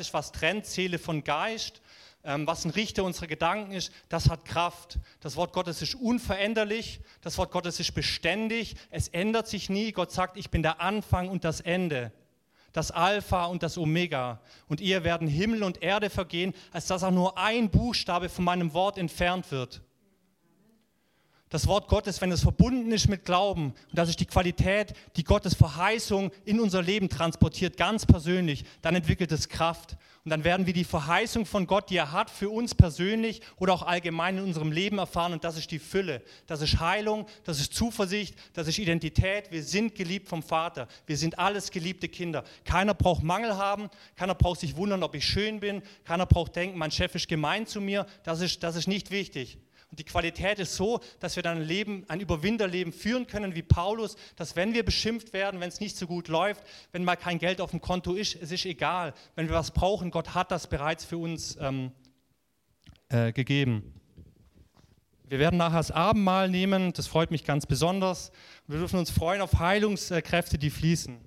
ist, was trennt Seele von Geist, ähm, was ein Richter unserer Gedanken ist, das hat Kraft. Das Wort Gottes ist unveränderlich, das Wort Gottes ist beständig, es ändert sich nie. Gott sagt, ich bin der Anfang und das Ende, das Alpha und das Omega. Und ihr werden Himmel und Erde vergehen, als dass auch nur ein Buchstabe von meinem Wort entfernt wird das Wort Gottes, wenn es verbunden ist mit Glauben, und das ist die Qualität, die Gottes Verheißung in unser Leben transportiert, ganz persönlich, dann entwickelt es Kraft. Und dann werden wir die Verheißung von Gott, die er hat, für uns persönlich oder auch allgemein in unserem Leben erfahren. Und das ist die Fülle. Das ist Heilung, das ist Zuversicht, das ist Identität. Wir sind geliebt vom Vater. Wir sind alles geliebte Kinder. Keiner braucht Mangel haben, keiner braucht sich wundern, ob ich schön bin, keiner braucht denken, mein Chef ist gemein zu mir. Das ist, das ist nicht wichtig. Und die Qualität ist so, dass wir dann ein Leben, ein Überwinterleben führen können wie Paulus, dass wenn wir beschimpft werden, wenn es nicht so gut läuft, wenn mal kein Geld auf dem Konto ist, es ist egal. Wenn wir was brauchen, Gott hat das bereits für uns ähm, äh, gegeben. Wir werden nachher das Abendmahl nehmen, das freut mich ganz besonders. Wir dürfen uns freuen auf Heilungskräfte, die fließen.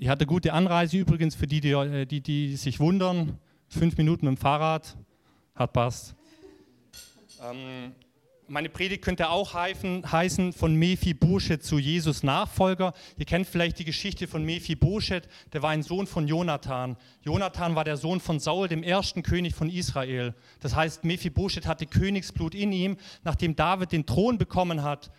Ich hatte gute Anreise übrigens für die, die, äh, die, die sich wundern. Fünf Minuten mit dem Fahrrad, hat passt. Ähm, meine Predigt könnte auch heißen von Mephibosheth zu Jesus Nachfolger. Ihr kennt vielleicht die Geschichte von Mephibosheth, der war ein Sohn von Jonathan. Jonathan war der Sohn von Saul, dem ersten König von Israel. Das heißt, Mephibosheth hatte Königsblut in ihm. Nachdem David den Thron bekommen hat,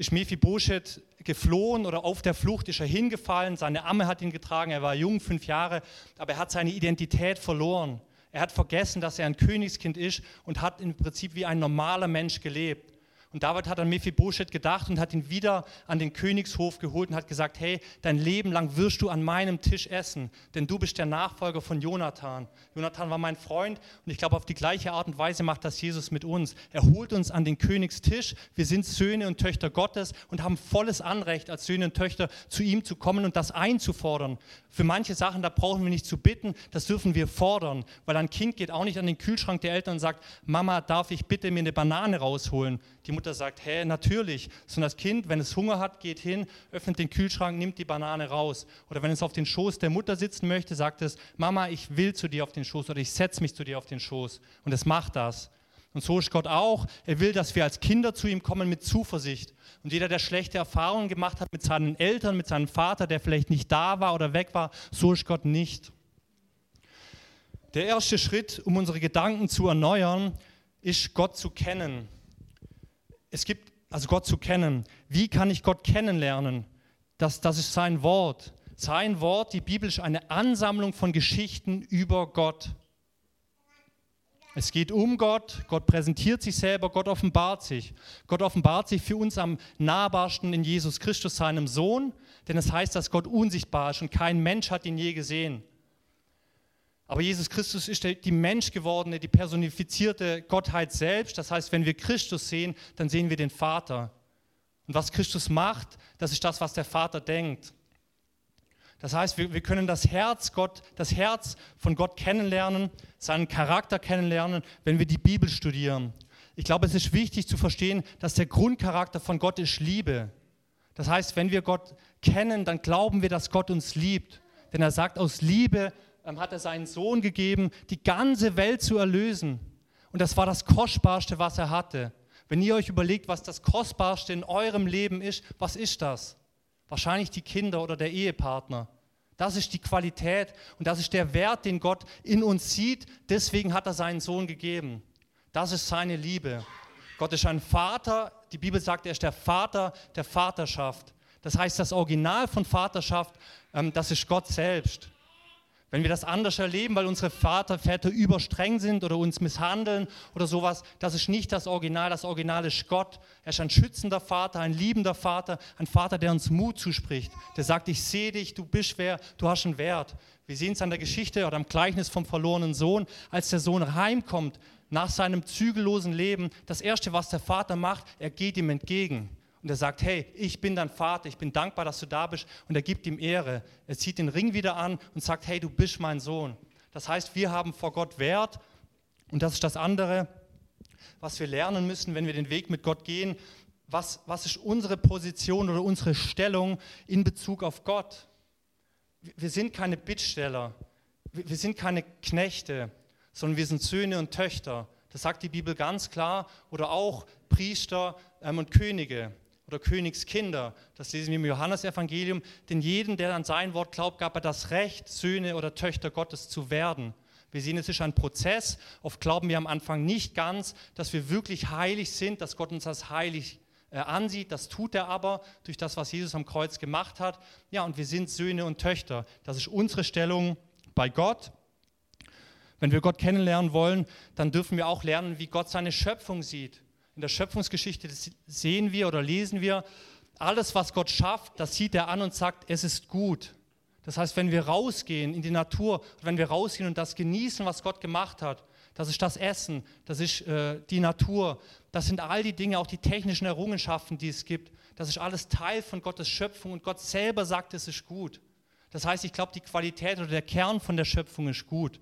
ist Mephibosheth geflohen oder auf der Flucht ist er hingefallen. Seine Amme hat ihn getragen, er war jung, fünf Jahre, aber er hat seine Identität verloren. Er hat vergessen, dass er ein Königskind ist und hat im Prinzip wie ein normaler Mensch gelebt. Und David hat an Mephibosheth gedacht und hat ihn wieder an den Königshof geholt und hat gesagt, hey, dein Leben lang wirst du an meinem Tisch essen, denn du bist der Nachfolger von Jonathan. Jonathan war mein Freund und ich glaube, auf die gleiche Art und Weise macht das Jesus mit uns. Er holt uns an den Königstisch. Wir sind Söhne und Töchter Gottes und haben volles Anrecht, als Söhne und Töchter zu ihm zu kommen und das einzufordern. Für manche Sachen, da brauchen wir nicht zu bitten, das dürfen wir fordern, weil ein Kind geht auch nicht an den Kühlschrank der Eltern und sagt, Mama, darf ich bitte mir eine Banane rausholen? Die Mutter sagt, hä, natürlich. Sondern das Kind, wenn es Hunger hat, geht hin, öffnet den Kühlschrank, nimmt die Banane raus. Oder wenn es auf den Schoß der Mutter sitzen möchte, sagt es, Mama, ich will zu dir auf den Schoß oder ich setze mich zu dir auf den Schoß. Und es macht das. Und so ist Gott auch. Er will, dass wir als Kinder zu ihm kommen mit Zuversicht. Und jeder, der schlechte Erfahrungen gemacht hat mit seinen Eltern, mit seinem Vater, der vielleicht nicht da war oder weg war, so ist Gott nicht. Der erste Schritt, um unsere Gedanken zu erneuern, ist Gott zu kennen es gibt, also Gott zu kennen. Wie kann ich Gott kennenlernen? Das, das ist sein Wort. Sein Wort, die Bibel ist eine Ansammlung von Geschichten über Gott. Es geht um Gott, Gott präsentiert sich selber, Gott offenbart sich. Gott offenbart sich für uns am nahbarsten in Jesus Christus, seinem Sohn, denn es heißt, dass Gott unsichtbar ist und kein Mensch hat ihn je gesehen. Aber Jesus Christus ist die menschgewordene, die personifizierte Gottheit selbst. Das heißt, wenn wir Christus sehen, dann sehen wir den Vater. Und was Christus macht, das ist das, was der Vater denkt. Das heißt, wir, wir können das Herz, Gott, das Herz von Gott kennenlernen, seinen Charakter kennenlernen, wenn wir die Bibel studieren. Ich glaube, es ist wichtig zu verstehen, dass der Grundcharakter von Gott ist Liebe. Das heißt, wenn wir Gott kennen, dann glauben wir, dass Gott uns liebt. Denn er sagt, aus Liebe hat er seinen Sohn gegeben, die ganze Welt zu erlösen. Und das war das Kostbarste, was er hatte. Wenn ihr euch überlegt, was das Kostbarste in eurem Leben ist, was ist das? Wahrscheinlich die Kinder oder der Ehepartner. Das ist die Qualität und das ist der Wert, den Gott in uns sieht. Deswegen hat er seinen Sohn gegeben. Das ist seine Liebe. Gott ist ein Vater. Die Bibel sagt, er ist der Vater der Vaterschaft. Das heißt, das Original von Vaterschaft, ähm, das ist Gott selbst. Wenn wir das anders erleben, weil unsere Vater, Väter überstreng sind oder uns misshandeln oder sowas, das ist nicht das Original. Das Original ist Gott. Er ist ein schützender Vater, ein liebender Vater, ein Vater, der uns Mut zuspricht, der sagt, ich sehe dich, du bist wer, du hast einen Wert. Wir sehen es an der Geschichte oder am Gleichnis vom verlorenen Sohn, als der Sohn heimkommt nach seinem zügellosen Leben. Das Erste, was der Vater macht, er geht ihm entgegen. Und er sagt, hey, ich bin dein Vater, ich bin dankbar, dass du da bist. Und er gibt ihm Ehre. Er zieht den Ring wieder an und sagt, hey, du bist mein Sohn. Das heißt, wir haben vor Gott Wert. Und das ist das andere, was wir lernen müssen, wenn wir den Weg mit Gott gehen. was, was ist unsere Position oder unsere Stellung in Bezug auf Gott? Wir sind keine Bittsteller, wir sind keine Knechte, sondern wir sind Söhne und Töchter. Das sagt die Bibel ganz klar. Oder auch Priester ähm, und Könige oder Königskinder. Das lesen wir im Johannesevangelium. Denn jeden, der an sein Wort glaubt, gab er das Recht, Söhne oder Töchter Gottes zu werden. Wir sehen, es ist ein Prozess. Oft glauben wir am Anfang nicht ganz, dass wir wirklich heilig sind, dass Gott uns als heilig äh, ansieht. Das tut er aber durch das, was Jesus am Kreuz gemacht hat. Ja, und wir sind Söhne und Töchter. Das ist unsere Stellung bei Gott. Wenn wir Gott kennenlernen wollen, dann dürfen wir auch lernen, wie Gott seine Schöpfung sieht. In der Schöpfungsgeschichte sehen wir oder lesen wir, alles, was Gott schafft, das sieht er an und sagt, es ist gut. Das heißt, wenn wir rausgehen in die Natur, wenn wir rausgehen und das genießen, was Gott gemacht hat, das ist das Essen, das ist äh, die Natur, das sind all die Dinge, auch die technischen Errungenschaften, die es gibt. Das ist alles Teil von Gottes Schöpfung und Gott selber sagt, es ist gut. Das heißt, ich glaube, die Qualität oder der Kern von der Schöpfung ist gut.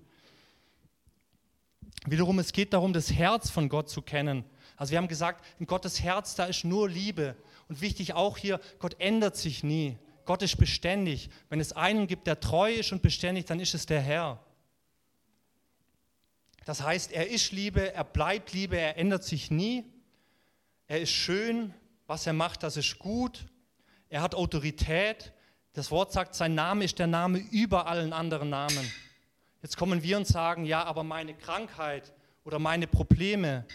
Wiederum, es geht darum, das Herz von Gott zu kennen. Also wir haben gesagt, in Gottes Herz, da ist nur Liebe. Und wichtig auch hier, Gott ändert sich nie. Gott ist beständig. Wenn es einen gibt, der treu ist und beständig, dann ist es der Herr. Das heißt, er ist Liebe, er bleibt Liebe, er ändert sich nie. Er ist schön, was er macht, das ist gut. Er hat Autorität. Das Wort sagt, sein Name ist der Name über allen anderen Namen. Jetzt kommen wir und sagen, ja, aber meine Krankheit oder meine Probleme.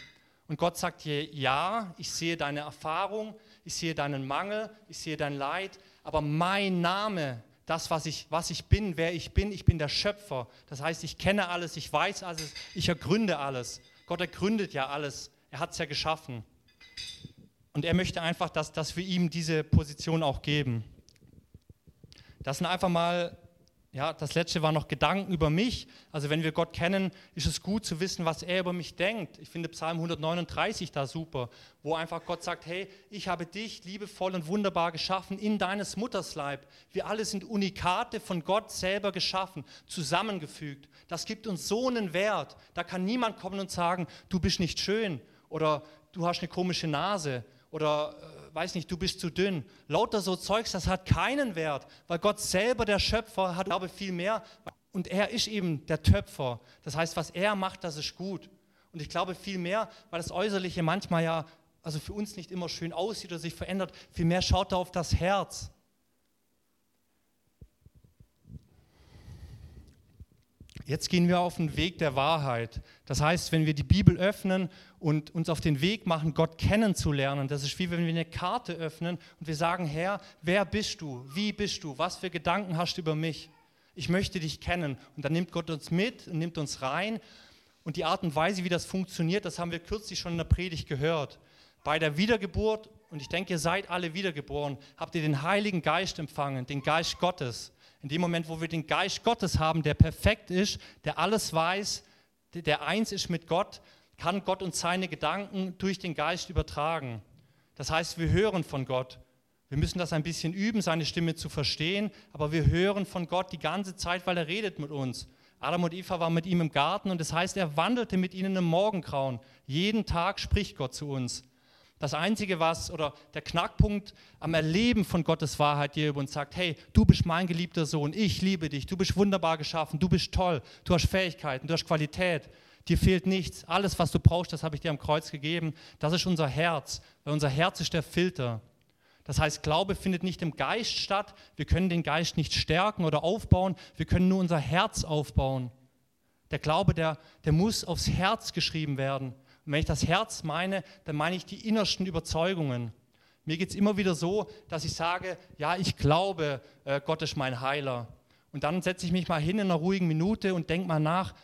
Und Gott sagt dir, ja, ich sehe deine Erfahrung, ich sehe deinen Mangel, ich sehe dein Leid, aber mein Name, das, was ich, was ich bin, wer ich bin, ich bin der Schöpfer. Das heißt, ich kenne alles, ich weiß alles, ich ergründe alles. Gott ergründet ja alles, er hat es ja geschaffen. Und er möchte einfach, dass, dass wir ihm diese Position auch geben. Das sind einfach mal ja, das letzte war noch Gedanken über mich. Also wenn wir Gott kennen, ist es gut zu wissen, was er über mich denkt. Ich finde Psalm 139 da super, wo einfach Gott sagt, hey, ich habe dich liebevoll und wunderbar geschaffen in deines Muttersleib. Wir alle sind Unikate von Gott selber geschaffen, zusammengefügt. Das gibt uns so einen Wert. Da kann niemand kommen und sagen, du bist nicht schön oder du hast eine komische Nase oder äh, weiß nicht, du bist zu dünn. Lauter so Zeugs, das hat keinen Wert, weil Gott selber der Schöpfer hat, glaube viel mehr. Und er ist eben der Töpfer. Das heißt, was er macht, das ist gut. Und ich glaube viel mehr, weil das Äußerliche manchmal ja, also für uns nicht immer schön aussieht oder sich verändert, viel mehr schaut er auf das Herz. Jetzt gehen wir auf den Weg der Wahrheit. Das heißt, wenn wir die Bibel öffnen und uns auf den Weg machen, Gott kennenzulernen, das ist wie wenn wir eine Karte öffnen und wir sagen, Herr, wer bist du? Wie bist du? Was für Gedanken hast du über mich? Ich möchte dich kennen. Und dann nimmt Gott uns mit und nimmt uns rein. Und die Art und Weise, wie das funktioniert, das haben wir kürzlich schon in der Predigt gehört. Bei der Wiedergeburt, und ich denke, ihr seid alle wiedergeboren, habt ihr den Heiligen Geist empfangen, den Geist Gottes in dem Moment, wo wir den Geist Gottes haben, der perfekt ist, der alles weiß, der eins ist mit Gott, kann Gott uns seine Gedanken durch den Geist übertragen. Das heißt, wir hören von Gott. Wir müssen das ein bisschen üben, seine Stimme zu verstehen, aber wir hören von Gott die ganze Zeit, weil er redet mit uns. Adam und Eva waren mit ihm im Garten und das heißt, er wandelte mit ihnen im Morgengrauen. Jeden Tag spricht Gott zu uns. Das Einzige, was oder der Knackpunkt am Erleben von Gottes Wahrheit dir über uns sagt, hey, du bist mein geliebter Sohn, ich liebe dich, du bist wunderbar geschaffen, du bist toll, du hast Fähigkeiten, du hast Qualität, dir fehlt nichts, alles, was du brauchst, das habe ich dir am Kreuz gegeben. Das ist unser Herz, weil unser Herz ist der Filter. Das heißt, Glaube findet nicht im Geist statt. Wir können den Geist nicht stärken oder aufbauen. Wir können nur unser Herz aufbauen. Der Glaube, der, der muss aufs Herz geschrieben werden. Und wenn ich das Herz meine, dann meine ich die innersten Überzeugungen. Mir geht es immer wieder so, dass ich sage, ja, ich glaube, äh, Gott ist mein Heiler. Und dann setze ich mich mal hin in einer ruhigen Minute und denke mal nach,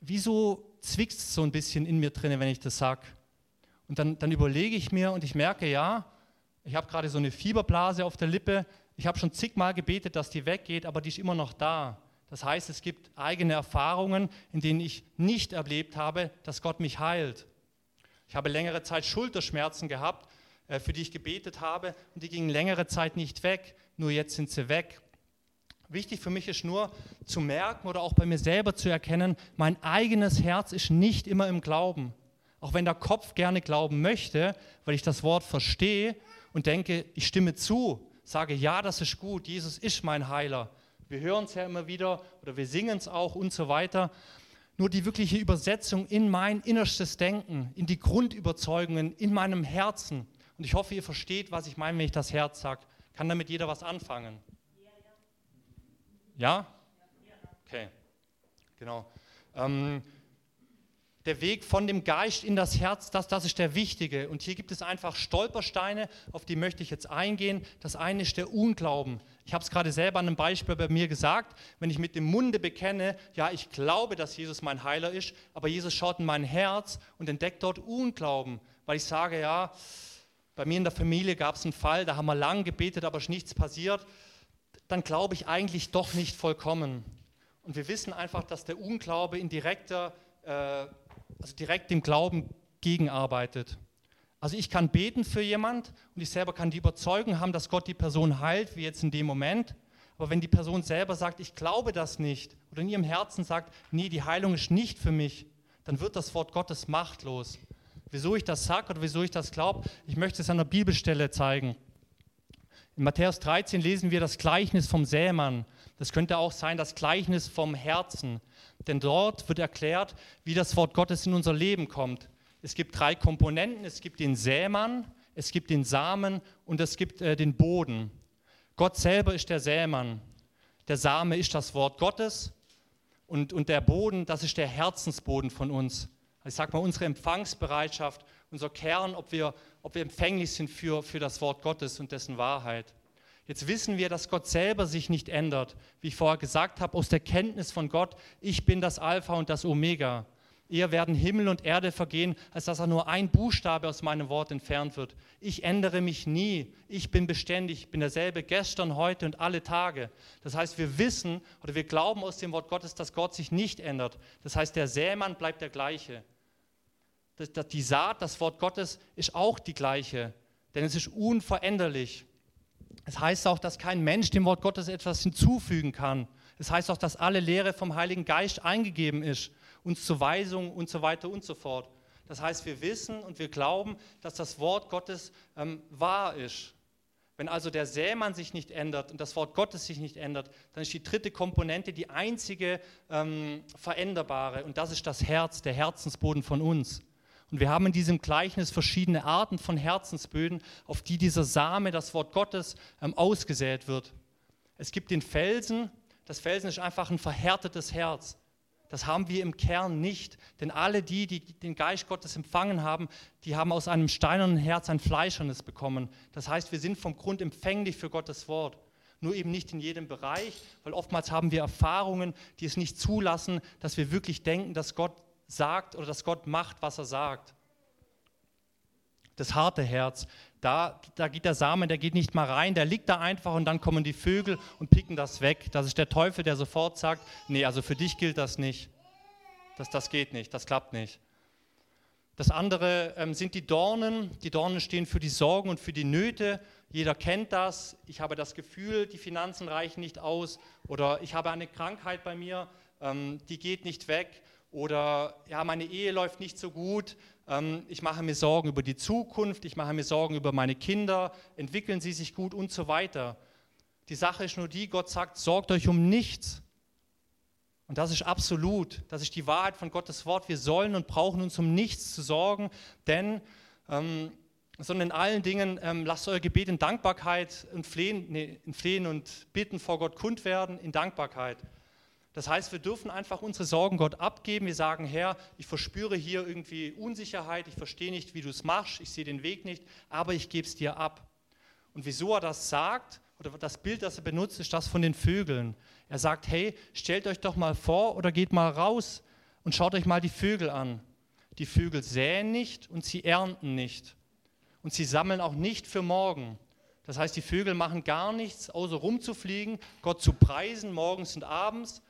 wieso zwickt es so ein bisschen in mir drin, wenn ich das sage? Und dann, dann überlege ich mir und ich merke, ja, ich habe gerade so eine Fieberblase auf der Lippe. Ich habe schon zigmal gebetet, dass die weggeht, aber die ist immer noch da. Das heißt, es gibt eigene Erfahrungen, in denen ich nicht erlebt habe, dass Gott mich heilt. Ich habe längere Zeit Schulterschmerzen gehabt, äh, für die ich gebetet habe und die gingen längere Zeit nicht weg, nur jetzt sind sie weg. Wichtig für mich ist nur zu merken oder auch bei mir selber zu erkennen, mein eigenes Herz ist nicht immer im Glauben. Auch wenn der Kopf gerne glauben möchte, weil ich das Wort verstehe und denke, ich stimme zu, sage, ja, das ist gut, Jesus ist mein Heiler. Wir hören es ja immer wieder oder wir singen es auch und so weiter. Nur die wirkliche Übersetzung in mein innerstes Denken, in die Grundüberzeugungen, in meinem Herzen. Und ich hoffe, ihr versteht, was ich meine, wenn ich das Herz sage. Kann damit jeder was anfangen? Ja? Okay, genau. Ähm, der Weg von dem Geist in das Herz, das, das ist der wichtige. Und hier gibt es einfach Stolpersteine, auf die möchte ich jetzt eingehen. Das eine ist der Unglauben. Ich habe es gerade selber an einem Beispiel bei mir gesagt. Wenn ich mit dem Munde bekenne, ja, ich glaube, dass Jesus mein Heiler ist, aber Jesus schaut in mein Herz und entdeckt dort Unglauben, weil ich sage, ja, bei mir in der Familie gab es einen Fall, da haben wir lang gebetet, aber ist nichts passiert. Dann glaube ich eigentlich doch nicht vollkommen. Und wir wissen einfach, dass der Unglaube in direkter äh, also direkt dem Glauben gegenarbeitet. Also ich kann beten für jemand und ich selber kann die Überzeugung haben, dass Gott die Person heilt, wie jetzt in dem Moment. Aber wenn die Person selber sagt, ich glaube das nicht, oder in ihrem Herzen sagt, nee, die Heilung ist nicht für mich, dann wird das Wort Gottes machtlos. Wieso ich das sage oder wieso ich das glaube, ich möchte es an der Bibelstelle zeigen. In Matthäus 13 lesen wir das Gleichnis vom Sämann. Das könnte auch sein das Gleichnis vom Herzen. Denn dort wird erklärt, wie das Wort Gottes in unser Leben kommt. Es gibt drei Komponenten. Es gibt den Sämann, es gibt den Samen und es gibt äh, den Boden. Gott selber ist der Sämann. Der Same ist das Wort Gottes und, und der Boden, das ist der Herzensboden von uns. Ich sage mal, unsere Empfangsbereitschaft, unser Kern, ob wir, ob wir empfänglich sind für, für das Wort Gottes und dessen Wahrheit. Jetzt wissen wir, dass Gott selber sich nicht ändert. Wie ich vorher gesagt habe, aus der Kenntnis von Gott, ich bin das Alpha und das Omega. Eher werden Himmel und Erde vergehen, als dass er nur ein Buchstabe aus meinem Wort entfernt wird. Ich ändere mich nie. Ich bin beständig. Ich bin derselbe gestern, heute und alle Tage. Das heißt, wir wissen oder wir glauben aus dem Wort Gottes, dass Gott sich nicht ändert. Das heißt, der Sämann bleibt der gleiche. Die Saat, das Wort Gottes, ist auch die gleiche, denn es ist unveränderlich. Es heißt auch, dass kein Mensch dem Wort Gottes etwas hinzufügen kann. Es heißt auch, dass alle Lehre vom Heiligen Geist eingegeben ist, uns zur Weisung und so weiter und so fort. Das heißt, wir wissen und wir glauben, dass das Wort Gottes ähm, wahr ist. Wenn also der Sämann sich nicht ändert und das Wort Gottes sich nicht ändert, dann ist die dritte Komponente die einzige ähm, veränderbare und das ist das Herz, der Herzensboden von uns. Und wir haben in diesem Gleichnis verschiedene Arten von Herzensböden, auf die dieser Same, das Wort Gottes, ähm, ausgesät wird. Es gibt den Felsen. Das Felsen ist einfach ein verhärtetes Herz. Das haben wir im Kern nicht, denn alle die, die den Geist Gottes empfangen haben, die haben aus einem steinernen Herz ein fleischernes bekommen. Das heißt, wir sind vom Grund empfänglich für Gottes Wort. Nur eben nicht in jedem Bereich, weil oftmals haben wir Erfahrungen, die es nicht zulassen, dass wir wirklich denken, dass Gott sagt oder dass Gott macht, was er sagt. Das harte Herz, da, da geht der Samen, der geht nicht mal rein, der liegt da einfach und dann kommen die Vögel und picken das weg. Das ist der Teufel, der sofort sagt, nee, also für dich gilt das nicht. Das, das geht nicht, das klappt nicht. Das andere ähm, sind die Dornen. Die Dornen stehen für die Sorgen und für die Nöte. Jeder kennt das. Ich habe das Gefühl, die Finanzen reichen nicht aus oder ich habe eine Krankheit bei mir, ähm, die geht nicht weg oder ja, meine Ehe läuft nicht so gut, ich mache mir Sorgen über die Zukunft, ich mache mir Sorgen über meine Kinder, entwickeln sie sich gut und so weiter. Die Sache ist nur die, Gott sagt, sorgt euch um nichts. Und das ist absolut, das ist die Wahrheit von Gottes Wort. Wir sollen und brauchen uns um nichts zu sorgen, denn, ähm, sondern in allen Dingen ähm, lasst euer Gebet in Dankbarkeit und Flehen, nee, in Flehen und Bitten vor Gott kund werden, in Dankbarkeit. Das heißt, wir dürfen einfach unsere Sorgen Gott abgeben. Wir sagen, Herr, ich verspüre hier irgendwie Unsicherheit, ich verstehe nicht, wie du es machst, ich sehe den Weg nicht, aber ich gebe es dir ab. Und wieso er das sagt, oder das Bild, das er benutzt, ist das von den Vögeln. Er sagt, hey, stellt euch doch mal vor oder geht mal raus und schaut euch mal die Vögel an. Die Vögel säen nicht und sie ernten nicht. Und sie sammeln auch nicht für morgen. Das heißt, die Vögel machen gar nichts, außer rumzufliegen, Gott zu preisen morgens und abends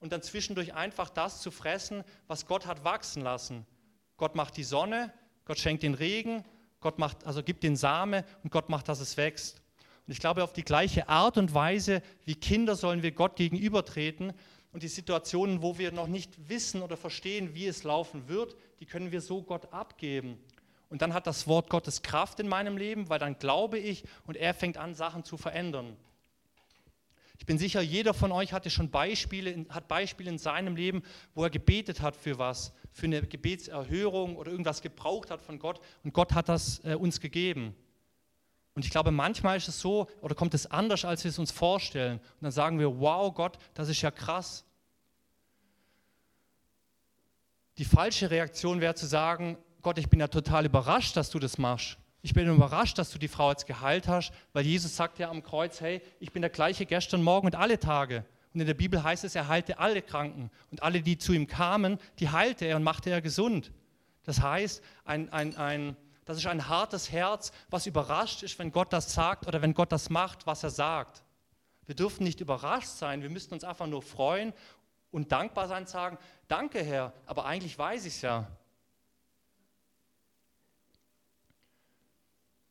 und dann zwischendurch einfach das zu fressen, was Gott hat wachsen lassen. Gott macht die Sonne, Gott schenkt den Regen, Gott macht, also gibt den Same und Gott macht, dass es wächst. Und ich glaube, auf die gleiche Art und Weise wie Kinder sollen wir Gott gegenübertreten. Und die Situationen, wo wir noch nicht wissen oder verstehen, wie es laufen wird, die können wir so Gott abgeben. Und dann hat das Wort Gottes Kraft in meinem Leben, weil dann glaube ich und er fängt an, Sachen zu verändern. Ich bin sicher, jeder von euch hatte schon Beispiele, hat Beispiele in seinem Leben, wo er gebetet hat für was, für eine Gebetserhörung oder irgendwas gebraucht hat von Gott und Gott hat das äh, uns gegeben. Und ich glaube, manchmal ist es so oder kommt es anders, als wir es uns vorstellen. Und dann sagen wir, wow Gott, das ist ja krass. Die falsche Reaktion wäre zu sagen, Gott, ich bin ja total überrascht, dass du das machst. Ich bin überrascht, dass du die Frau jetzt geheilt hast, weil Jesus sagt ja am Kreuz, hey, ich bin der gleiche gestern, morgen und alle Tage. Und in der Bibel heißt es, er heilte alle Kranken. Und alle, die zu ihm kamen, die heilte er und machte er gesund. Das heißt, ein, ein, ein, das ist ein hartes Herz, was überrascht ist, wenn Gott das sagt oder wenn Gott das macht, was er sagt. Wir dürfen nicht überrascht sein, wir müssten uns einfach nur freuen und dankbar sein und sagen, danke Herr, aber eigentlich weiß ich es ja.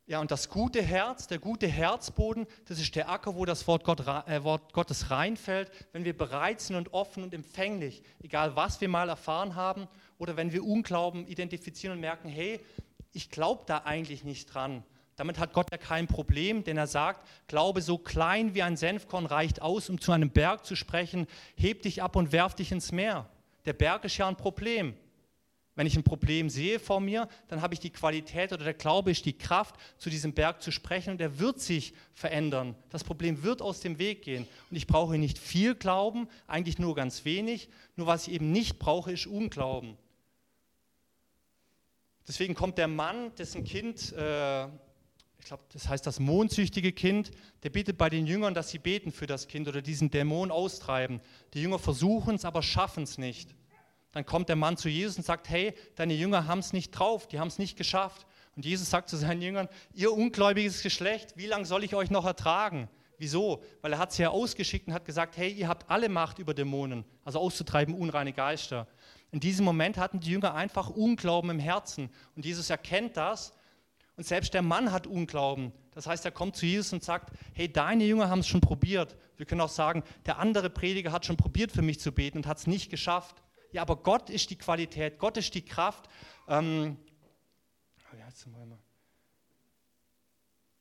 Ja, und das gute Herz, der gute Herzboden, das ist der Acker, wo das Wort, Gott, äh, Wort Gottes reinfällt, wenn wir bereit sind und offen und empfänglich, egal was wir mal erfahren haben oder wenn wir Unglauben identifizieren und merken, hey, ich glaube da eigentlich nicht dran. Damit hat Gott ja kein Problem, denn er sagt, Glaube so klein wie ein Senfkorn reicht aus, um zu einem Berg zu sprechen, heb dich ab und werf dich ins Meer. Der Berg ist ja ein Problem. Wenn ich ein Problem sehe vor mir, dann habe ich die Qualität oder der Glaube ist die Kraft, zu diesem Berg zu sprechen und er wird sich verändern. Das Problem wird aus dem Weg gehen. Und ich brauche nicht viel Glauben, eigentlich nur ganz wenig. Nur was ich eben nicht brauche, ist Unglauben. Deswegen kommt der Mann, dessen Kind, äh, ich glaube, das heißt das mondsüchtige Kind, der bittet bei den Jüngern, dass sie beten für das Kind oder diesen Dämon austreiben. Die Jünger versuchen es, aber schaffen es nicht. Dann kommt der Mann zu Jesus und sagt, hey, deine Jünger haben es nicht drauf, die haben es nicht geschafft. Und Jesus sagt zu seinen Jüngern, ihr ungläubiges Geschlecht, wie lange soll ich euch noch ertragen? Wieso? Weil er hat sie ja ausgeschickt und hat gesagt, hey, ihr habt alle Macht über Dämonen, also auszutreiben unreine Geister. In diesem Moment hatten die Jünger einfach Unglauben im Herzen. Und Jesus erkennt das. Und selbst der Mann hat Unglauben. Das heißt, er kommt zu Jesus und sagt, hey, deine Jünger haben es schon probiert. Wir können auch sagen, der andere Prediger hat schon probiert, für mich zu beten und hat es nicht geschafft. Ja, aber Gott ist die Qualität, Gott ist die Kraft. Ähm,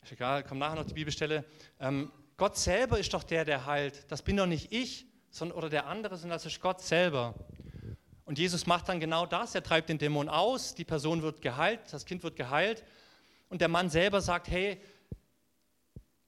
ist egal, kommt nachher noch die Bibelstelle. Ähm, Gott selber ist doch der, der heilt. Das bin doch nicht ich sondern, oder der andere, sondern das ist Gott selber. Und Jesus macht dann genau das. Er treibt den Dämon aus, die Person wird geheilt, das Kind wird geheilt. Und der Mann selber sagt, hey,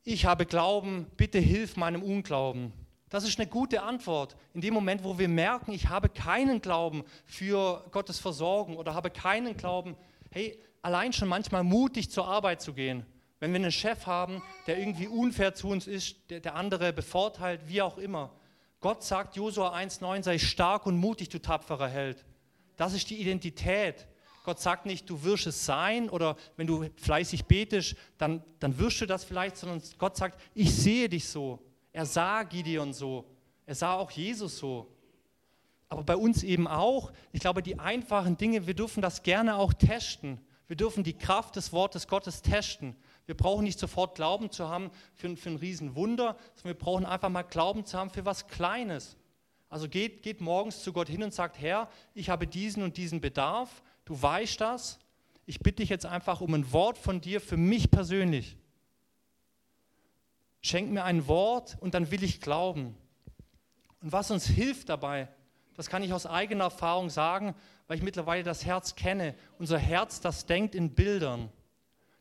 ich habe Glauben, bitte hilf meinem Unglauben. Das ist eine gute Antwort. In dem Moment, wo wir merken, ich habe keinen Glauben für Gottes Versorgung oder habe keinen Glauben, hey, allein schon manchmal mutig zur Arbeit zu gehen. Wenn wir einen Chef haben, der irgendwie unfair zu uns ist, der, der andere bevorteilt, wie auch immer. Gott sagt Josua 1,9, sei stark und mutig, du tapferer Held. Das ist die Identität. Gott sagt nicht, du wirst es sein oder wenn du fleißig betest, dann, dann wirst du das vielleicht, sondern Gott sagt, ich sehe dich so. Er sah Gideon so. Er sah auch Jesus so. Aber bei uns eben auch. Ich glaube, die einfachen Dinge, wir dürfen das gerne auch testen. Wir dürfen die Kraft des Wortes Gottes testen. Wir brauchen nicht sofort Glauben zu haben für, für ein Riesenwunder, sondern wir brauchen einfach mal Glauben zu haben für was Kleines. Also geht, geht morgens zu Gott hin und sagt, Herr, ich habe diesen und diesen Bedarf, du weißt das. Ich bitte dich jetzt einfach um ein Wort von dir für mich persönlich. Schenk mir ein Wort und dann will ich glauben. Und was uns hilft dabei, das kann ich aus eigener Erfahrung sagen, weil ich mittlerweile das Herz kenne. Unser Herz, das denkt in Bildern.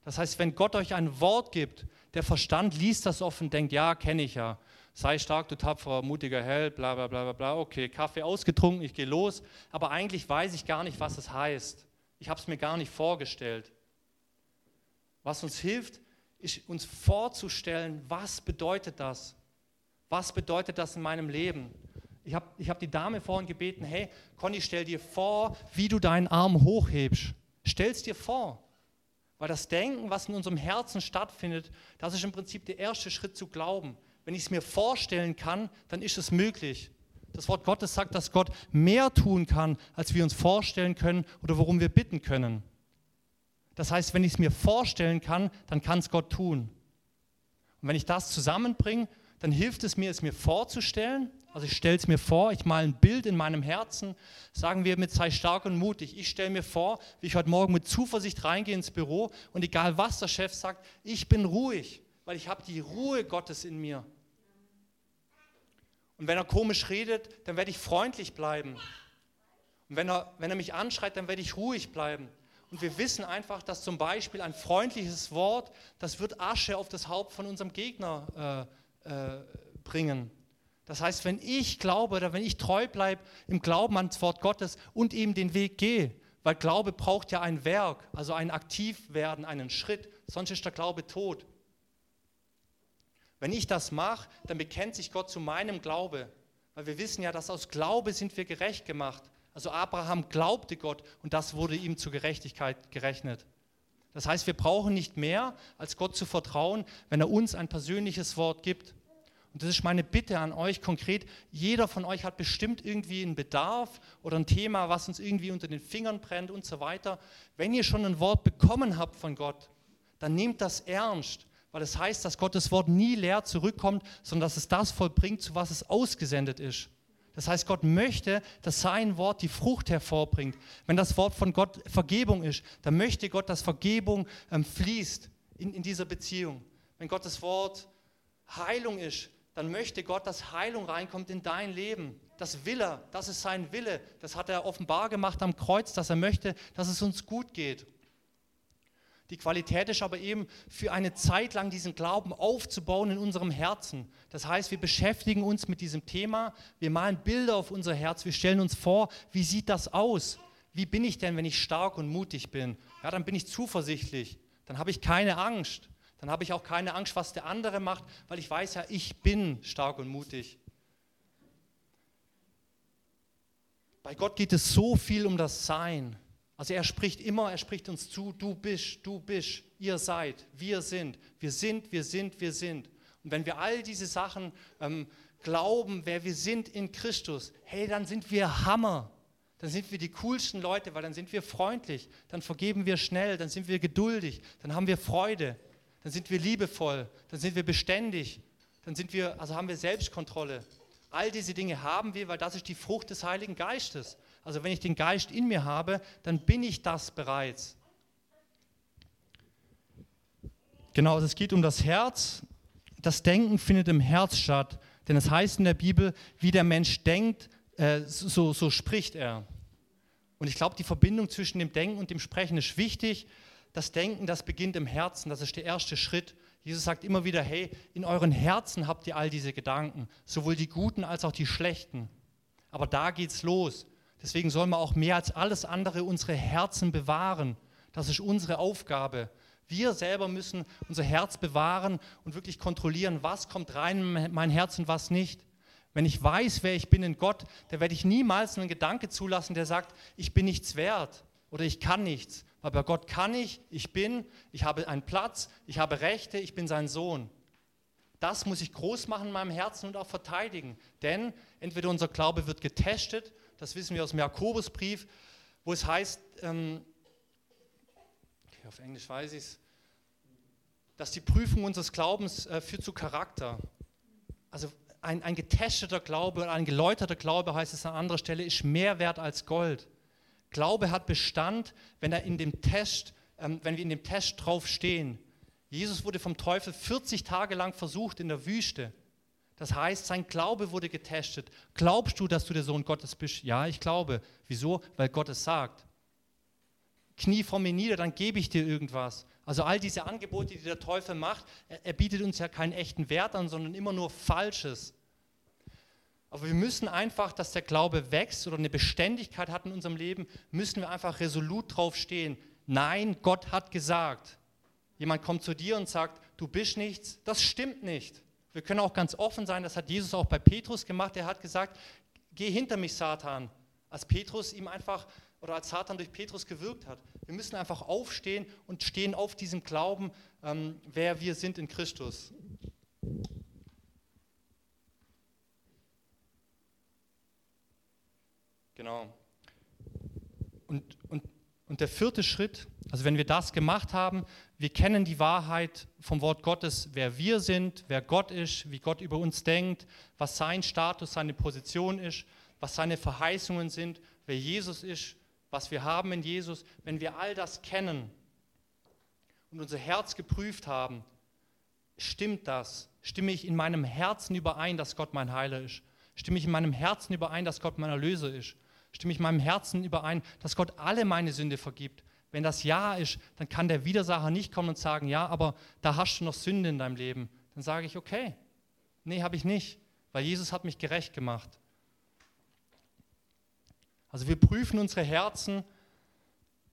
Das heißt, wenn Gott euch ein Wort gibt, der Verstand liest das offen, denkt, ja, kenne ich ja. Sei stark, du tapferer, mutiger Held, bla bla bla bla bla. Okay, Kaffee ausgetrunken, ich gehe los. Aber eigentlich weiß ich gar nicht, was es heißt. Ich habe es mir gar nicht vorgestellt. Was uns hilft, ist uns vorzustellen, was bedeutet das? Was bedeutet das in meinem Leben? Ich habe ich hab die Dame vorhin gebeten, hey, Conny, stell dir vor, wie du deinen Arm hochhebst. Stell es dir vor. Weil das Denken, was in unserem Herzen stattfindet, das ist im Prinzip der erste Schritt zu glauben. Wenn ich es mir vorstellen kann, dann ist es möglich. Das Wort Gottes sagt, dass Gott mehr tun kann, als wir uns vorstellen können oder worum wir bitten können. Das heißt, wenn ich es mir vorstellen kann, dann kann es Gott tun. Und wenn ich das zusammenbringe, dann hilft es mir, es mir vorzustellen. Also ich stelle es mir vor, ich male ein Bild in meinem Herzen, sagen wir mit sei stark und mutig. Ich stelle mir vor, wie ich heute Morgen mit Zuversicht reingehe ins Büro und egal was der Chef sagt, ich bin ruhig, weil ich habe die Ruhe Gottes in mir. Und wenn er komisch redet, dann werde ich freundlich bleiben. Und wenn er, wenn er mich anschreit, dann werde ich ruhig bleiben. Und wir wissen einfach, dass zum Beispiel ein freundliches Wort, das wird Asche auf das Haupt von unserem Gegner äh, äh, bringen. Das heißt, wenn ich glaube oder wenn ich treu bleibe im Glauben ans Wort Gottes und ihm den Weg gehe, weil Glaube braucht ja ein Werk, also ein Aktivwerden, einen Schritt, sonst ist der Glaube tot. Wenn ich das mache, dann bekennt sich Gott zu meinem Glaube, weil wir wissen ja, dass aus Glaube sind wir gerecht gemacht. Also Abraham glaubte Gott und das wurde ihm zur Gerechtigkeit gerechnet. Das heißt, wir brauchen nicht mehr, als Gott zu vertrauen, wenn er uns ein persönliches Wort gibt. Und das ist meine Bitte an euch konkret. Jeder von euch hat bestimmt irgendwie einen Bedarf oder ein Thema, was uns irgendwie unter den Fingern brennt und so weiter. Wenn ihr schon ein Wort bekommen habt von Gott, dann nehmt das ernst, weil es das heißt, dass Gottes Wort nie leer zurückkommt, sondern dass es das vollbringt, zu was es ausgesendet ist. Das heißt, Gott möchte, dass sein Wort die Frucht hervorbringt. Wenn das Wort von Gott Vergebung ist, dann möchte Gott, dass Vergebung ähm, fließt in, in dieser Beziehung. Wenn Gottes Wort Heilung ist, dann möchte Gott, dass Heilung reinkommt in dein Leben. Das will er, das ist sein Wille. Das hat er offenbar gemacht am Kreuz, dass er möchte, dass es uns gut geht. Die Qualität ist aber eben für eine Zeit lang diesen Glauben aufzubauen in unserem Herzen. Das heißt, wir beschäftigen uns mit diesem Thema, wir malen Bilder auf unser Herz, wir stellen uns vor, wie sieht das aus? Wie bin ich denn, wenn ich stark und mutig bin? Ja, dann bin ich zuversichtlich, dann habe ich keine Angst, dann habe ich auch keine Angst, was der andere macht, weil ich weiß ja, ich bin stark und mutig. Bei Gott geht es so viel um das Sein. Also er spricht immer, er spricht uns zu, du bist, du bist, ihr seid, wir sind, wir sind, wir sind, wir sind. Und wenn wir all diese Sachen ähm, glauben, wer wir sind in Christus, hey, dann sind wir Hammer. Dann sind wir die coolsten Leute, weil dann sind wir freundlich, dann vergeben wir schnell, dann sind wir geduldig, dann haben wir Freude, dann sind wir liebevoll, dann sind wir beständig, dann sind wir, also haben wir Selbstkontrolle. All diese Dinge haben wir, weil das ist die Frucht des Heiligen Geistes. Also wenn ich den Geist in mir habe, dann bin ich das bereits. Genau, also es geht um das Herz. Das Denken findet im Herz statt. Denn es heißt in der Bibel, wie der Mensch denkt, äh, so, so spricht er. Und ich glaube, die Verbindung zwischen dem Denken und dem Sprechen ist wichtig. Das Denken, das beginnt im Herzen, das ist der erste Schritt. Jesus sagt immer wieder, hey, in euren Herzen habt ihr all diese Gedanken, sowohl die guten als auch die schlechten. Aber da geht's los. Deswegen sollen wir auch mehr als alles andere unsere Herzen bewahren. Das ist unsere Aufgabe. Wir selber müssen unser Herz bewahren und wirklich kontrollieren, was kommt rein in mein Herz und was nicht. Wenn ich weiß, wer ich bin in Gott, dann werde ich niemals einen Gedanke zulassen, der sagt, ich bin nichts wert oder ich kann nichts. Weil bei Gott kann ich, ich bin, ich habe einen Platz, ich habe Rechte, ich bin sein Sohn. Das muss ich groß machen in meinem Herzen und auch verteidigen. Denn entweder unser Glaube wird getestet das wissen wir aus dem Jakobusbrief, wo es heißt, ähm, auf Englisch weiß ich es, dass die Prüfung unseres Glaubens äh, führt zu Charakter. Also ein, ein getesteter Glaube oder ein geläuterter Glaube, heißt es an anderer Stelle, ist mehr wert als Gold. Glaube hat Bestand, wenn er in dem Test, ähm, wenn wir in dem Test drauf stehen. Jesus wurde vom Teufel 40 Tage lang versucht in der Wüste. Das heißt, sein Glaube wurde getestet. Glaubst du, dass du der Sohn Gottes bist? Ja, ich glaube. Wieso? Weil Gott es sagt. Knie vor mir nieder, dann gebe ich dir irgendwas. Also all diese Angebote, die der Teufel macht, er, er bietet uns ja keinen echten Wert an, sondern immer nur Falsches. Aber wir müssen einfach, dass der Glaube wächst oder eine Beständigkeit hat in unserem Leben, müssen wir einfach resolut drauf stehen. Nein, Gott hat gesagt. Jemand kommt zu dir und sagt, du bist nichts, das stimmt nicht. Wir können auch ganz offen sein, das hat Jesus auch bei Petrus gemacht. Er hat gesagt, geh hinter mich, Satan. Als Petrus ihm einfach, oder als Satan durch Petrus gewirkt hat. Wir müssen einfach aufstehen und stehen auf diesem Glauben, ähm, wer wir sind in Christus. Genau. Und, und, und der vierte Schritt, Also wenn wir das gemacht haben, wir kennen die Wahrheit vom Wort Gottes, wer wir sind, wer Gott ist, wie Gott über uns denkt, was sein Status, seine Position ist, was seine Verheißungen sind, wer Jesus ist, was wir haben in Jesus. Wenn wir all das kennen und unser Herz geprüft haben, stimmt das? Stimme ich in meinem Herzen überein, dass Gott mein Heiler ist? Stimme ich in meinem Herzen überein, dass Gott mein Erlöser ist? Stimme ich in meinem Herzen überein, dass Gott alle meine Sünde vergibt? Wenn das Ja ist, dann kann der Widersacher nicht kommen und sagen, ja, aber da hast du noch Sünde in deinem Leben. Dann sage ich, okay, nee, habe ich nicht, weil Jesus hat mich gerecht gemacht. Also wir prüfen unsere Herzen,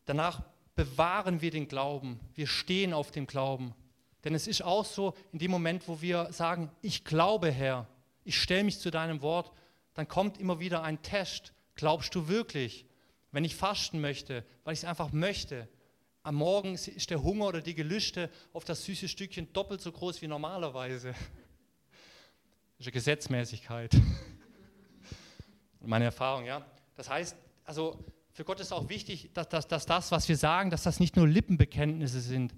danach bewahren wir den Glauben, wir stehen auf dem Glauben. Denn es ist auch so, in dem Moment, wo wir sagen, ich glaube, Herr, ich stelle mich zu deinem Wort, dann kommt immer wieder ein Test. Glaubst du wirklich? wenn ich fasten möchte, weil ich es einfach möchte, am Morgen ist der Hunger oder die Gelüste auf das süße Stückchen doppelt so groß wie normalerweise. Das ist eine Gesetzmäßigkeit. Meine Erfahrung, ja. Das heißt, also für Gott ist auch wichtig, dass, dass, dass das, was wir sagen, dass das nicht nur Lippenbekenntnisse sind,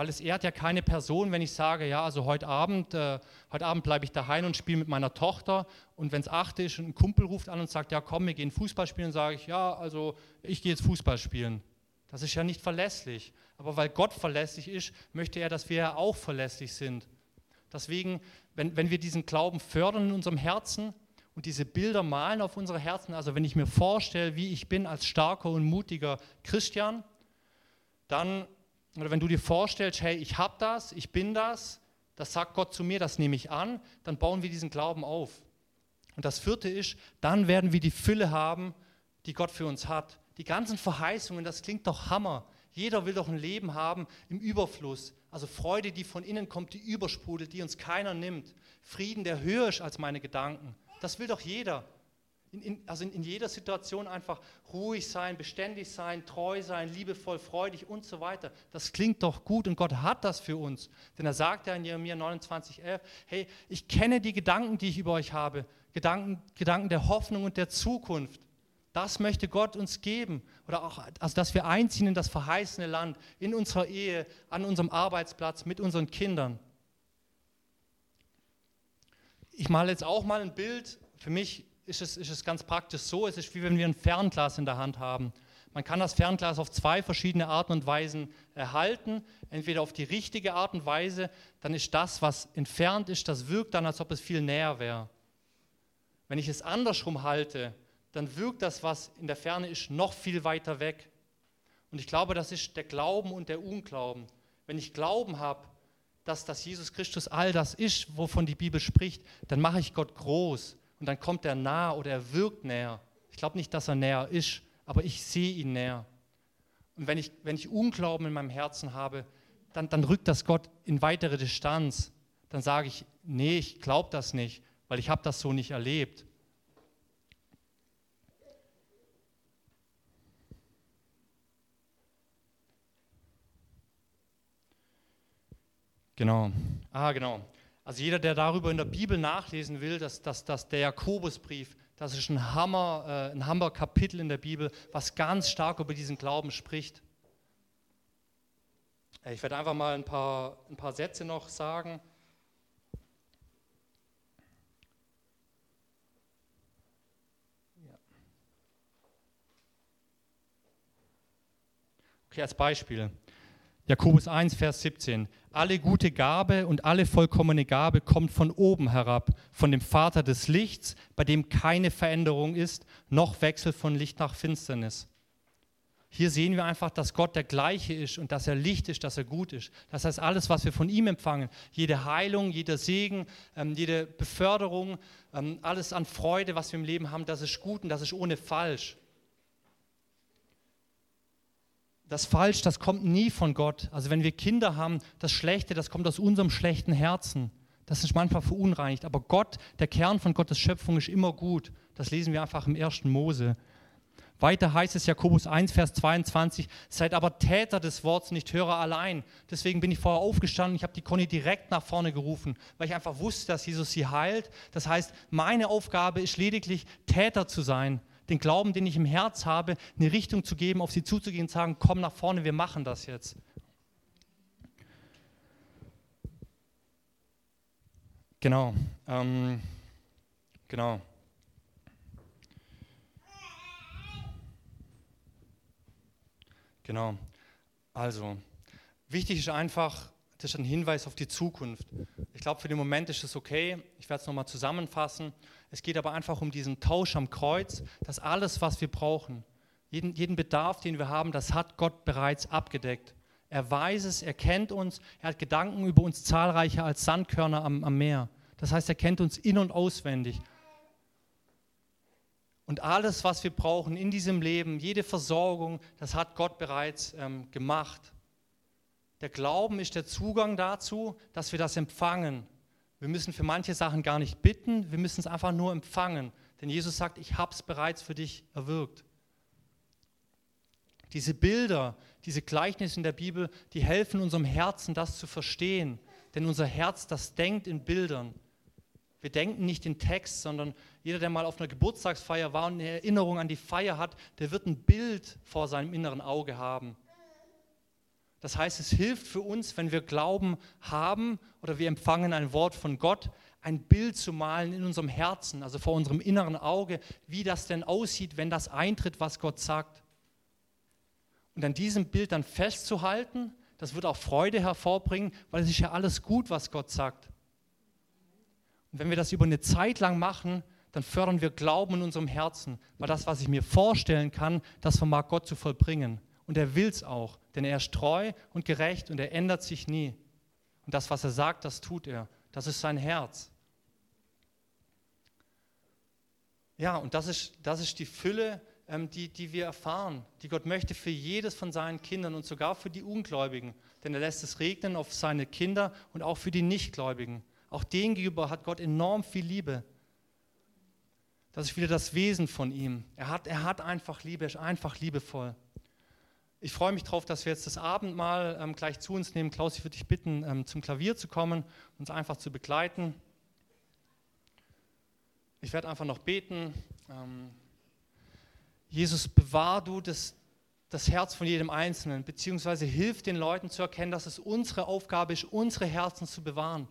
weil es ehrt ja keine Person, wenn ich sage, ja, also heute Abend, äh, heute Abend bleibe ich daheim und spiele mit meiner Tochter. Und wenn es acht ist und ein Kumpel ruft an und sagt, ja, komm, wir gehen Fußball spielen, sage ich, ja, also ich gehe jetzt Fußball spielen. Das ist ja nicht verlässlich. Aber weil Gott verlässlich ist, möchte er, dass wir ja auch verlässlich sind. Deswegen, wenn, wenn wir diesen Glauben fördern in unserem Herzen und diese Bilder malen auf unsere Herzen, also wenn ich mir vorstelle, wie ich bin als starker und mutiger Christian, dann oder wenn du dir vorstellst, hey, ich habe das, ich bin das, das sagt Gott zu mir, das nehme ich an, dann bauen wir diesen Glauben auf. Und das vierte ist, dann werden wir die Fülle haben, die Gott für uns hat. Die ganzen Verheißungen, das klingt doch Hammer. Jeder will doch ein Leben haben im Überfluss. Also Freude, die von innen kommt, die übersprudelt, die uns keiner nimmt. Frieden, der höher ist als meine Gedanken. Das will doch jeder. In, in, also in, in, jeder Situation einfach ruhig sein, beständig sein, treu sein, liebevoll, freudig und so weiter. Das klingt doch gut und Gott hat das für uns. Denn er sagt ja in Jeremia 29,11, hey, ich kenne die Gedanken, die ich über euch habe, Gedanken, Gedanken der Hoffnung und der Zukunft. Das möchte Gott uns geben. Oder auch, also dass wir einziehen in das verheißene Land, in unserer Ehe, an unserem Arbeitsplatz, mit unseren Kindern. Ich male jetzt auch mal ein Bild. Für mich ist es, ist es ganz praktisch so, es ist wie wenn wir ein Fernglas in der Hand haben. Man kann das Fernglas auf zwei verschiedene Arten und Weisen erhalten. Entweder auf die richtige Art und Weise, dann ist das, was entfernt ist, das wirkt dann, als ob es viel näher wäre. Wenn ich es andersrum halte, dann wirkt das, was in der Ferne ist, noch viel weiter weg. Und ich glaube, das ist der Glauben und der Unglauben. Wenn ich Glauben habe, dass, dass Jesus Christus all das ist, wovon die Bibel spricht, dann mache ich Gott groß und dann kommt er nah oder er wirkt näher. Ich glaube nicht, dass er näher ist, aber ich sehe ihn näher. Und wenn ich, wenn ich Unglauben in meinem Herzen habe, dann, dann rückt das Gott in weitere Distanz. Dann sage ich, nee, ich glaube das nicht, weil ich habe das so nicht erlebt. Genau. Ah, genau. Also jeder, der darüber in der Bibel nachlesen will, dass, dass, dass der Jakobusbrief, das ist ein Hammer, äh, ein Hammer Kapitel in der Bibel, was ganz stark über diesen Glauben spricht. Äh, ich werde einfach mal ein paar, ein paar Sätze noch sagen. Okay, als Beispiel. Jakobus 1, Vers 17. Alle gute Gabe und alle vollkommene Gabe kommt von oben herab, von dem Vater des Lichts, bei dem keine Veränderung ist, noch Wechsel von Licht nach Finsternis. Hier sehen wir einfach, dass Gott der gleiche ist und dass er Licht ist, dass er gut ist. Das heißt, alles, was wir von ihm empfangen, jede Heilung, jeder Segen, ähm, jede Beförderung, ähm, alles an Freude, was wir im Leben haben, das ist gut und das ist ohne falsch. Das Falsch, das kommt nie von Gott. Also wenn wir Kinder haben, das Schlechte, das kommt aus unserem schlechten Herzen. Das ist manchmal verunreinigt. Aber Gott, der Kern von Gottes Schöpfung ist immer gut. Das lesen wir einfach im ersten Mose. Weiter heißt es Jakobus 1, Vers 22, seid aber Täter des Wortes, nicht Hörer allein. Deswegen bin ich vorher aufgestanden, ich habe die Conny direkt nach vorne gerufen, weil ich einfach wusste, dass Jesus sie heilt. Das heißt, meine Aufgabe ist lediglich Täter zu sein, den Glauben, den ich im Herz habe, eine Richtung zu geben, auf sie zuzugehen und sagen, komm nach vorne, wir machen das jetzt. Genau. Ähm, genau. Genau. Also, wichtig ist einfach, das ist ein Hinweis auf die Zukunft. Ich glaube, für den Moment ist es okay. Ich werde es nochmal zusammenfassen. Es geht aber einfach um diesen Tausch am Kreuz, dass alles, was wir brauchen, jeden, jeden Bedarf, den wir haben, das hat Gott bereits abgedeckt. Er weiß es, er kennt uns, er hat Gedanken über uns zahlreicher als Sandkörner am, am Meer. Das heißt, er kennt uns in und auswendig. Und alles, was wir brauchen in diesem Leben, jede Versorgung, das hat Gott bereits ähm, gemacht. Der Glauben ist der Zugang dazu, dass wir das empfangen. Wir müssen für manche Sachen gar nicht bitten, wir müssen es einfach nur empfangen. Denn Jesus sagt, ich habe es bereits für dich erwirkt. Diese Bilder, diese Gleichnisse in der Bibel, die helfen unserem Herzen, das zu verstehen. Denn unser Herz, das denkt in Bildern. Wir denken nicht in Text, sondern jeder, der mal auf einer Geburtstagsfeier war und eine Erinnerung an die Feier hat, der wird ein Bild vor seinem inneren Auge haben. Das heißt, es hilft für uns, wenn wir Glauben haben oder wir empfangen ein Wort von Gott, ein Bild zu malen in unserem Herzen, also vor unserem inneren Auge, wie das denn aussieht, wenn das eintritt, was Gott sagt. Und an diesem Bild dann festzuhalten, das wird auch Freude hervorbringen, weil es ist ja alles gut, was Gott sagt. Und wenn wir das über eine Zeit lang machen, dann fördern wir Glauben in unserem Herzen, weil das, was ich mir vorstellen kann, das vermag Gott zu vollbringen. Und er will es auch, denn er ist treu und gerecht und er ändert sich nie. Und das, was er sagt, das tut er. Das ist sein Herz. Ja, und das ist, das ist die Fülle, ähm, die, die wir erfahren, die Gott möchte für jedes von seinen Kindern und sogar für die Ungläubigen. Denn er lässt es regnen auf seine Kinder und auch für die Nichtgläubigen. Auch denen gegenüber hat Gott enorm viel Liebe. Das ist wieder das Wesen von ihm. Er hat, er hat einfach Liebe, er ist einfach liebevoll. Ich freue mich darauf, dass wir jetzt das Abendmahl ähm, gleich zu uns nehmen. Klaus, ich würde dich bitten, ähm, zum Klavier zu kommen, uns einfach zu begleiten. Ich werde einfach noch beten. Ähm, Jesus, bewahr du das, das Herz von jedem Einzelnen, beziehungsweise hilf den Leuten zu erkennen, dass es unsere Aufgabe ist, unsere Herzen zu bewahren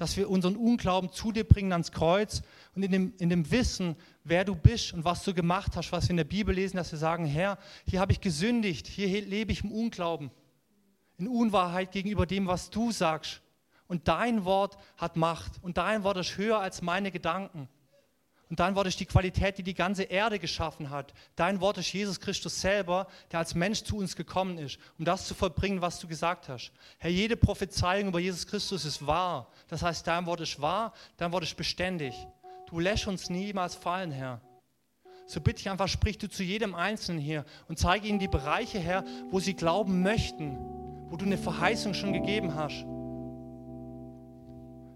dass wir unseren Unglauben zu dir bringen ans Kreuz und in dem, in dem Wissen, wer du bist und was du gemacht hast, was wir in der Bibel lesen, dass wir sagen, Herr, hier habe ich gesündigt, hier lebe ich im Unglauben, in Unwahrheit gegenüber dem, was du sagst. Und dein Wort hat Macht und dein Wort ist höher als meine Gedanken. Und dein Wort ist die Qualität, die die ganze Erde geschaffen hat. Dein Wort ist Jesus Christus selber, der als Mensch zu uns gekommen ist, um das zu vollbringen, was du gesagt hast. Herr, jede Prophezeiung über Jesus Christus ist wahr. Das heißt, dein Wort ist wahr, dein Wort ist beständig. Du lässt uns niemals fallen, Herr. So bitte ich einfach, sprich du zu jedem Einzelnen hier und zeige ihnen die Bereiche, Herr, wo sie glauben möchten, wo du eine Verheißung schon gegeben hast.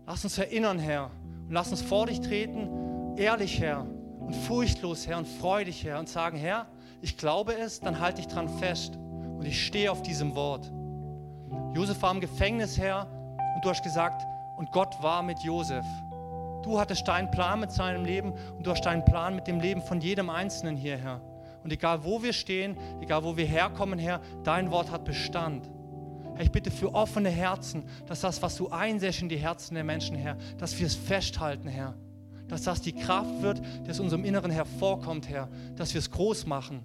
Lass uns erinnern, Herr, und lass uns vor dich treten ehrlich, Herr, und furchtlos, Herr, und freudig, Herr, und sagen, Herr, ich glaube es, dann halte ich dran fest und ich stehe auf diesem Wort. Josef war im Gefängnis, Herr, und du hast gesagt, und Gott war mit Josef. Du hattest deinen Plan mit seinem Leben und du hast deinen Plan mit dem Leben von jedem Einzelnen hier, Herr. Und egal wo wir stehen, egal wo wir herkommen, Herr, dein Wort hat Bestand. Herr, ich bitte für offene Herzen, dass das, was du einsäst in die Herzen der Menschen, Herr, dass wir es festhalten, Herr dass das die Kraft wird, die aus unserem Inneren hervorkommt, Herr, dass wir es groß machen,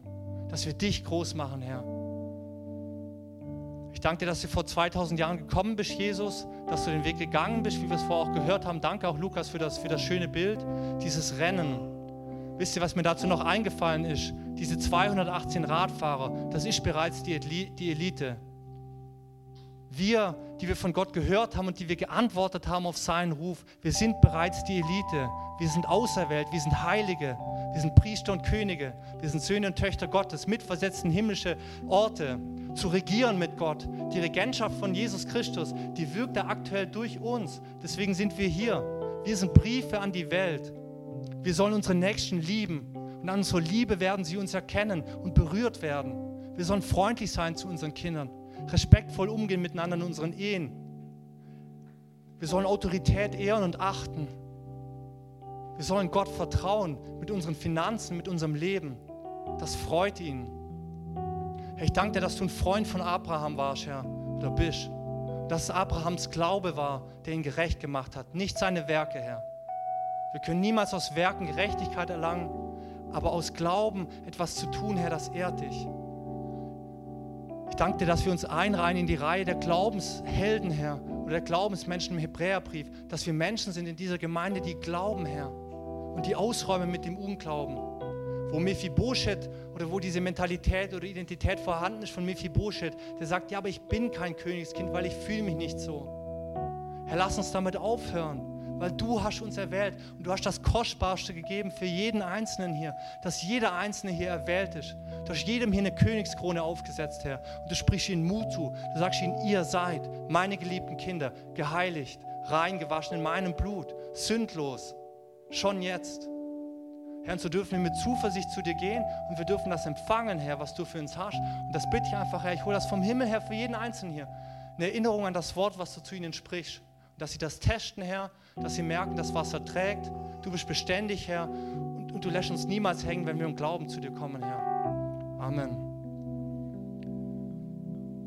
dass wir dich groß machen, Herr. Ich danke dir, dass du vor 2000 Jahren gekommen bist, Jesus, dass du den Weg gegangen bist, wie wir es vorher auch gehört haben. Danke auch, Lukas, für das, für das schöne Bild, dieses Rennen. Wisst ihr, was mir dazu noch eingefallen ist? Diese 218 Radfahrer, das ist bereits die, Elite. Wir, die wir von Gott gehört haben und die wir geantwortet haben auf seinen Ruf, wir sind bereits die Elite. Wir sind auserwählt, wir sind Heilige, wir sind Priester und Könige, wir sind Söhne und Töchter Gottes, mitversetzt himmlische Orte, zu regieren mit Gott. Die Regentschaft von Jesus Christus, die wirkt da aktuell durch uns. Deswegen sind wir hier. Wir sind Briefe an die Welt. Wir sollen unsere Nächsten lieben. Und an unserer Liebe werden sie uns erkennen und berührt werden. Wir sollen freundlich sein zu unseren Kindern, respektvoll umgehen miteinander in unseren Ehen. Wir sollen Autorität ehren und achten. Wir sollen Gott vertrauen mit unseren Finanzen, mit unserem Leben. Das freut ihn. Herr, ich danke dir, dass du ein Freund von Abraham warst, Herr, oder bist. Dass es Abrahams Glaube war, der ihn gerecht gemacht hat, nicht seine Werke, Herr. Wir können niemals aus Werken Gerechtigkeit erlangen, aber aus Glauben etwas zu tun, Herr, das ehrt dich. Ich danke dir, dass wir uns einreihen in die Reihe der Glaubenshelden, Herr, oder der Glaubensmenschen im Hebräerbrief, dass wir Menschen sind in dieser Gemeinde, die glauben, Herr, und die ausräumen mit dem Unglauben. Wo Mephibosheth oder wo diese Mentalität oder Identität vorhanden ist von Mephibosheth, der sagt, ja, aber ich bin kein Königskind, weil ich fühle mich nicht so. Herr, lass uns damit aufhören weil du hast uns erwählt und du hast das Kostbarste gegeben für jeden Einzelnen hier, dass jeder Einzelne hier erwählt ist. Du hast jedem hier eine Königskrone aufgesetzt, Herr. Und du sprichst ihnen Mut zu. Du sagst ihnen, ihr seid meine geliebten Kinder, geheiligt, reingewaschen in meinem Blut, sündlos, schon jetzt. Herr, und so dürfen wir mit Zuversicht zu dir gehen und wir dürfen das empfangen, Herr, was du für uns hast. Und das bitte ich einfach, Herr, ich hole das vom Himmel her für jeden Einzelnen hier. Eine Erinnerung an das Wort, was du zu ihnen sprichst dass sie das testen, Herr, dass sie merken, dass Wasser trägt. Du bist beständig, Herr, und, und du lässt uns niemals hängen, wenn wir im Glauben zu dir kommen, Herr. Amen.